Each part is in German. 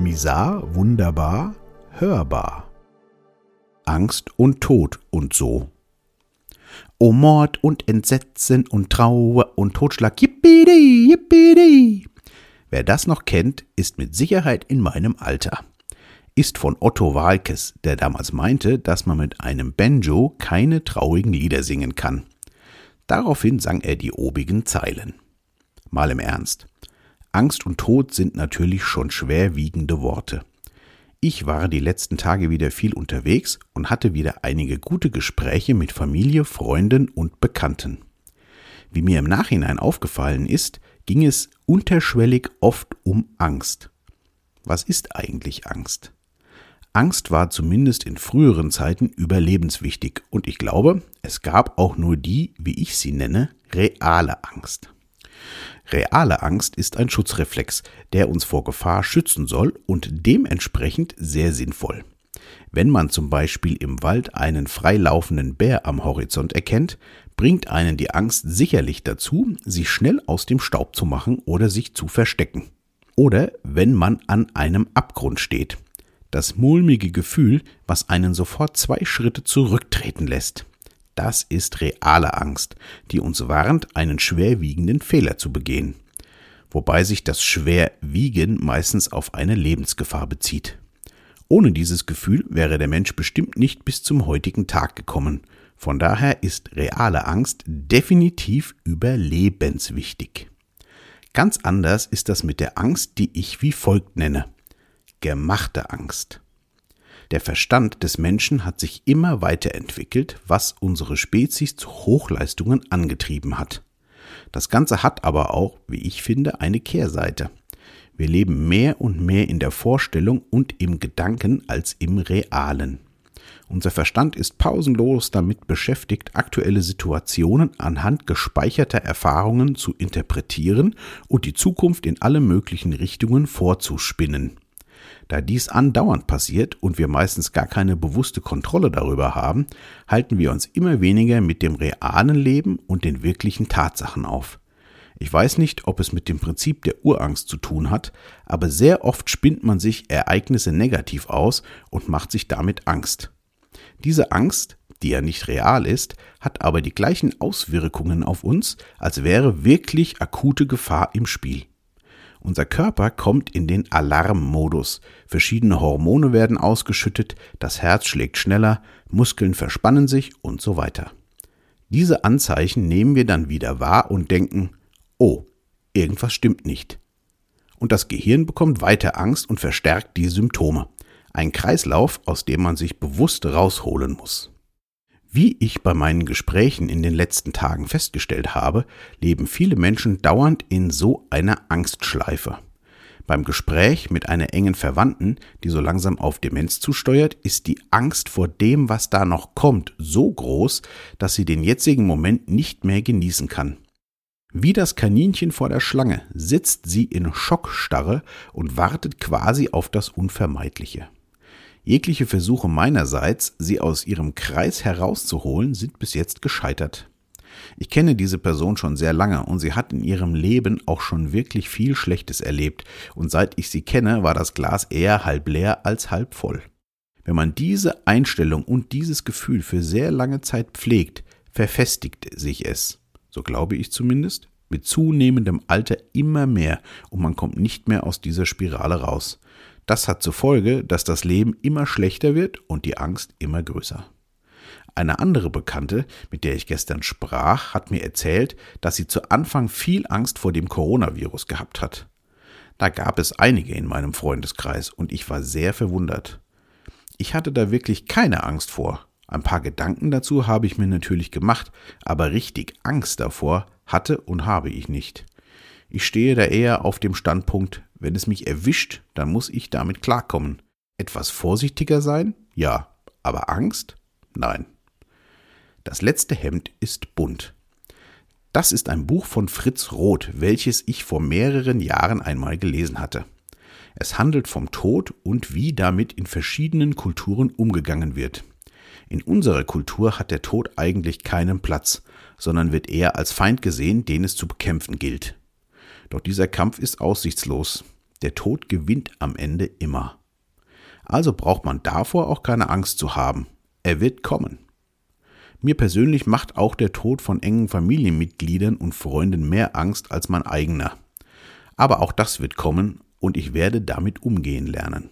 Misar, wunderbar, hörbar. Angst und Tod und so. O Mord und Entsetzen und Trauer und Totschlag, yippidi, yippidi. Wer das noch kennt, ist mit Sicherheit in meinem Alter. Ist von Otto Walkes, der damals meinte, dass man mit einem Banjo keine traurigen Lieder singen kann. Daraufhin sang er die obigen Zeilen. Mal im Ernst. Angst und Tod sind natürlich schon schwerwiegende Worte. Ich war die letzten Tage wieder viel unterwegs und hatte wieder einige gute Gespräche mit Familie, Freunden und Bekannten. Wie mir im Nachhinein aufgefallen ist, ging es unterschwellig oft um Angst. Was ist eigentlich Angst? Angst war zumindest in früheren Zeiten überlebenswichtig und ich glaube, es gab auch nur die, wie ich sie nenne, reale Angst. Reale Angst ist ein Schutzreflex, der uns vor Gefahr schützen soll und dementsprechend sehr sinnvoll. Wenn man zum Beispiel im Wald einen freilaufenden Bär am Horizont erkennt, bringt einen die Angst sicherlich dazu, sich schnell aus dem Staub zu machen oder sich zu verstecken. Oder wenn man an einem Abgrund steht das mulmige Gefühl, was einen sofort zwei Schritte zurücktreten lässt. Das ist reale Angst, die uns warnt, einen schwerwiegenden Fehler zu begehen. Wobei sich das Schwerwiegen meistens auf eine Lebensgefahr bezieht. Ohne dieses Gefühl wäre der Mensch bestimmt nicht bis zum heutigen Tag gekommen. Von daher ist reale Angst definitiv überlebenswichtig. Ganz anders ist das mit der Angst, die ich wie folgt nenne gemachte Angst. Der Verstand des Menschen hat sich immer weiterentwickelt, was unsere Spezies zu Hochleistungen angetrieben hat. Das Ganze hat aber auch, wie ich finde, eine Kehrseite. Wir leben mehr und mehr in der Vorstellung und im Gedanken als im Realen. Unser Verstand ist pausenlos damit beschäftigt, aktuelle Situationen anhand gespeicherter Erfahrungen zu interpretieren und die Zukunft in alle möglichen Richtungen vorzuspinnen. Da dies andauernd passiert und wir meistens gar keine bewusste Kontrolle darüber haben, halten wir uns immer weniger mit dem realen Leben und den wirklichen Tatsachen auf. Ich weiß nicht, ob es mit dem Prinzip der Urangst zu tun hat, aber sehr oft spinnt man sich Ereignisse negativ aus und macht sich damit Angst. Diese Angst, die ja nicht real ist, hat aber die gleichen Auswirkungen auf uns, als wäre wirklich akute Gefahr im Spiel. Unser Körper kommt in den Alarmmodus. Verschiedene Hormone werden ausgeschüttet, das Herz schlägt schneller, Muskeln verspannen sich und so weiter. Diese Anzeichen nehmen wir dann wieder wahr und denken, oh, irgendwas stimmt nicht. Und das Gehirn bekommt weiter Angst und verstärkt die Symptome. Ein Kreislauf, aus dem man sich bewusst rausholen muss. Wie ich bei meinen Gesprächen in den letzten Tagen festgestellt habe, leben viele Menschen dauernd in so einer Angstschleife. Beim Gespräch mit einer engen Verwandten, die so langsam auf Demenz zusteuert, ist die Angst vor dem, was da noch kommt, so groß, dass sie den jetzigen Moment nicht mehr genießen kann. Wie das Kaninchen vor der Schlange sitzt sie in Schockstarre und wartet quasi auf das Unvermeidliche. Jegliche Versuche meinerseits, sie aus ihrem Kreis herauszuholen, sind bis jetzt gescheitert. Ich kenne diese Person schon sehr lange und sie hat in ihrem Leben auch schon wirklich viel Schlechtes erlebt, und seit ich sie kenne, war das Glas eher halb leer als halb voll. Wenn man diese Einstellung und dieses Gefühl für sehr lange Zeit pflegt, verfestigt sich es, so glaube ich zumindest, mit zunehmendem Alter immer mehr und man kommt nicht mehr aus dieser Spirale raus. Das hat zur Folge, dass das Leben immer schlechter wird und die Angst immer größer. Eine andere Bekannte, mit der ich gestern sprach, hat mir erzählt, dass sie zu Anfang viel Angst vor dem Coronavirus gehabt hat. Da gab es einige in meinem Freundeskreis und ich war sehr verwundert. Ich hatte da wirklich keine Angst vor. Ein paar Gedanken dazu habe ich mir natürlich gemacht, aber richtig Angst davor hatte und habe ich nicht. Ich stehe da eher auf dem Standpunkt, wenn es mich erwischt, dann muss ich damit klarkommen. Etwas vorsichtiger sein? Ja. Aber Angst? Nein. Das letzte Hemd ist bunt. Das ist ein Buch von Fritz Roth, welches ich vor mehreren Jahren einmal gelesen hatte. Es handelt vom Tod und wie damit in verschiedenen Kulturen umgegangen wird. In unserer Kultur hat der Tod eigentlich keinen Platz, sondern wird eher als Feind gesehen, den es zu bekämpfen gilt. Doch dieser Kampf ist aussichtslos. Der Tod gewinnt am Ende immer. Also braucht man davor auch keine Angst zu haben. Er wird kommen. Mir persönlich macht auch der Tod von engen Familienmitgliedern und Freunden mehr Angst als mein eigener. Aber auch das wird kommen und ich werde damit umgehen lernen.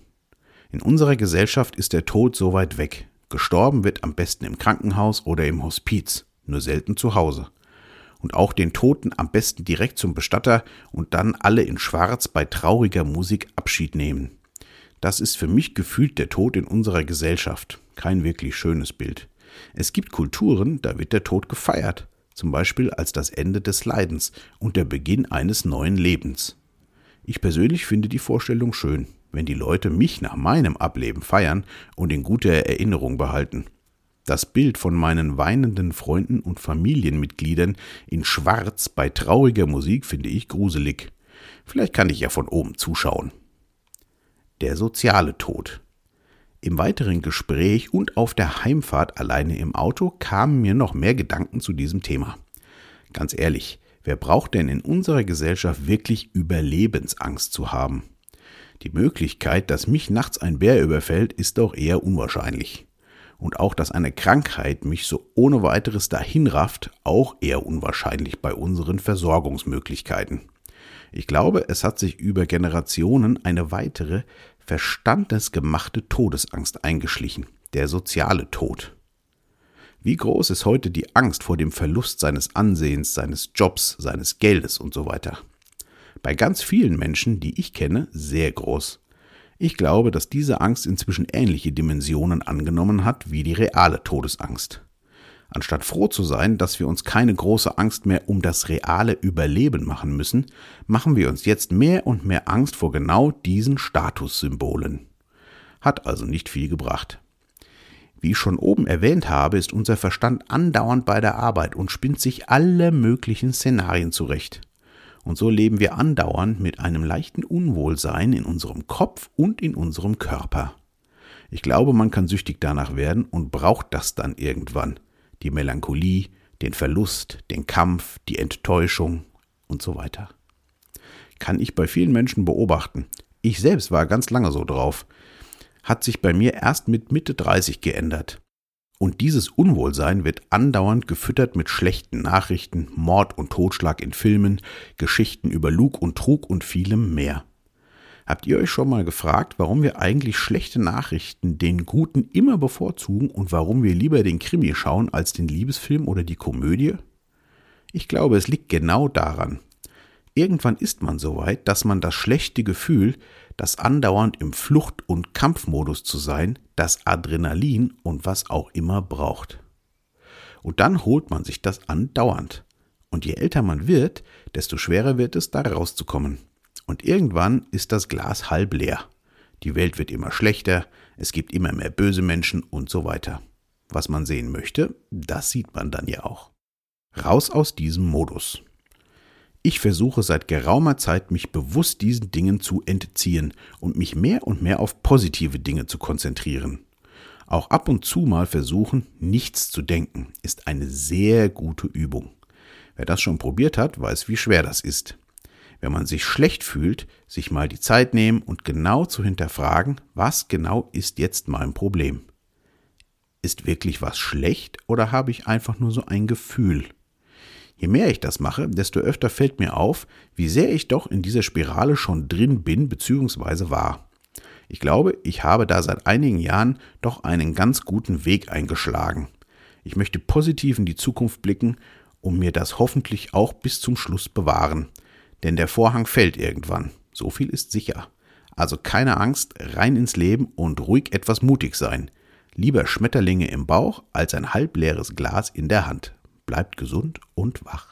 In unserer Gesellschaft ist der Tod so weit weg. Gestorben wird am besten im Krankenhaus oder im Hospiz, nur selten zu Hause. Und auch den Toten am besten direkt zum Bestatter und dann alle in Schwarz bei trauriger Musik Abschied nehmen. Das ist für mich gefühlt der Tod in unserer Gesellschaft. Kein wirklich schönes Bild. Es gibt Kulturen, da wird der Tod gefeiert, zum Beispiel als das Ende des Leidens und der Beginn eines neuen Lebens. Ich persönlich finde die Vorstellung schön, wenn die Leute mich nach meinem Ableben feiern und in guter Erinnerung behalten. Das Bild von meinen weinenden Freunden und Familienmitgliedern in Schwarz bei trauriger Musik finde ich gruselig. Vielleicht kann ich ja von oben zuschauen. Der soziale Tod. Im weiteren Gespräch und auf der Heimfahrt alleine im Auto kamen mir noch mehr Gedanken zu diesem Thema. Ganz ehrlich, wer braucht denn in unserer Gesellschaft wirklich Überlebensangst zu haben? Die Möglichkeit, dass mich nachts ein Bär überfällt, ist doch eher unwahrscheinlich. Und auch, dass eine Krankheit mich so ohne weiteres dahinrafft, auch eher unwahrscheinlich bei unseren Versorgungsmöglichkeiten. Ich glaube, es hat sich über Generationen eine weitere, verstandesgemachte Todesangst eingeschlichen, der soziale Tod. Wie groß ist heute die Angst vor dem Verlust seines Ansehens, seines Jobs, seines Geldes und so weiter? Bei ganz vielen Menschen, die ich kenne, sehr groß. Ich glaube, dass diese Angst inzwischen ähnliche Dimensionen angenommen hat wie die reale Todesangst. Anstatt froh zu sein, dass wir uns keine große Angst mehr um das reale Überleben machen müssen, machen wir uns jetzt mehr und mehr Angst vor genau diesen Statussymbolen. Hat also nicht viel gebracht. Wie ich schon oben erwähnt habe, ist unser Verstand andauernd bei der Arbeit und spinnt sich alle möglichen Szenarien zurecht. Und so leben wir andauernd mit einem leichten Unwohlsein in unserem Kopf und in unserem Körper. Ich glaube, man kann süchtig danach werden und braucht das dann irgendwann die Melancholie, den Verlust, den Kampf, die Enttäuschung und so weiter. Kann ich bei vielen Menschen beobachten. Ich selbst war ganz lange so drauf. Hat sich bei mir erst mit Mitte 30 geändert. Und dieses Unwohlsein wird andauernd gefüttert mit schlechten Nachrichten, Mord und Totschlag in Filmen, Geschichten über Lug und Trug und vielem mehr. Habt ihr euch schon mal gefragt, warum wir eigentlich schlechte Nachrichten den guten immer bevorzugen und warum wir lieber den Krimi schauen als den Liebesfilm oder die Komödie? Ich glaube, es liegt genau daran. Irgendwann ist man so weit, dass man das schlechte Gefühl, das andauernd im Flucht- und Kampfmodus zu sein, das Adrenalin und was auch immer braucht. Und dann holt man sich das andauernd. Und je älter man wird, desto schwerer wird es, da rauszukommen. Und irgendwann ist das Glas halb leer. Die Welt wird immer schlechter, es gibt immer mehr böse Menschen und so weiter. Was man sehen möchte, das sieht man dann ja auch. Raus aus diesem Modus. Ich versuche seit geraumer Zeit, mich bewusst diesen Dingen zu entziehen und mich mehr und mehr auf positive Dinge zu konzentrieren. Auch ab und zu mal versuchen, nichts zu denken, ist eine sehr gute Übung. Wer das schon probiert hat, weiß, wie schwer das ist wenn man sich schlecht fühlt, sich mal die Zeit nehmen und genau zu hinterfragen, was genau ist jetzt mein Problem. Ist wirklich was schlecht oder habe ich einfach nur so ein Gefühl? Je mehr ich das mache, desto öfter fällt mir auf, wie sehr ich doch in dieser Spirale schon drin bin bzw. war. Ich glaube, ich habe da seit einigen Jahren doch einen ganz guten Weg eingeschlagen. Ich möchte positiv in die Zukunft blicken und mir das hoffentlich auch bis zum Schluss bewahren. Denn der Vorhang fällt irgendwann. So viel ist sicher. Also keine Angst, rein ins Leben und ruhig etwas mutig sein. Lieber Schmetterlinge im Bauch als ein halbleeres Glas in der Hand. Bleibt gesund und wach.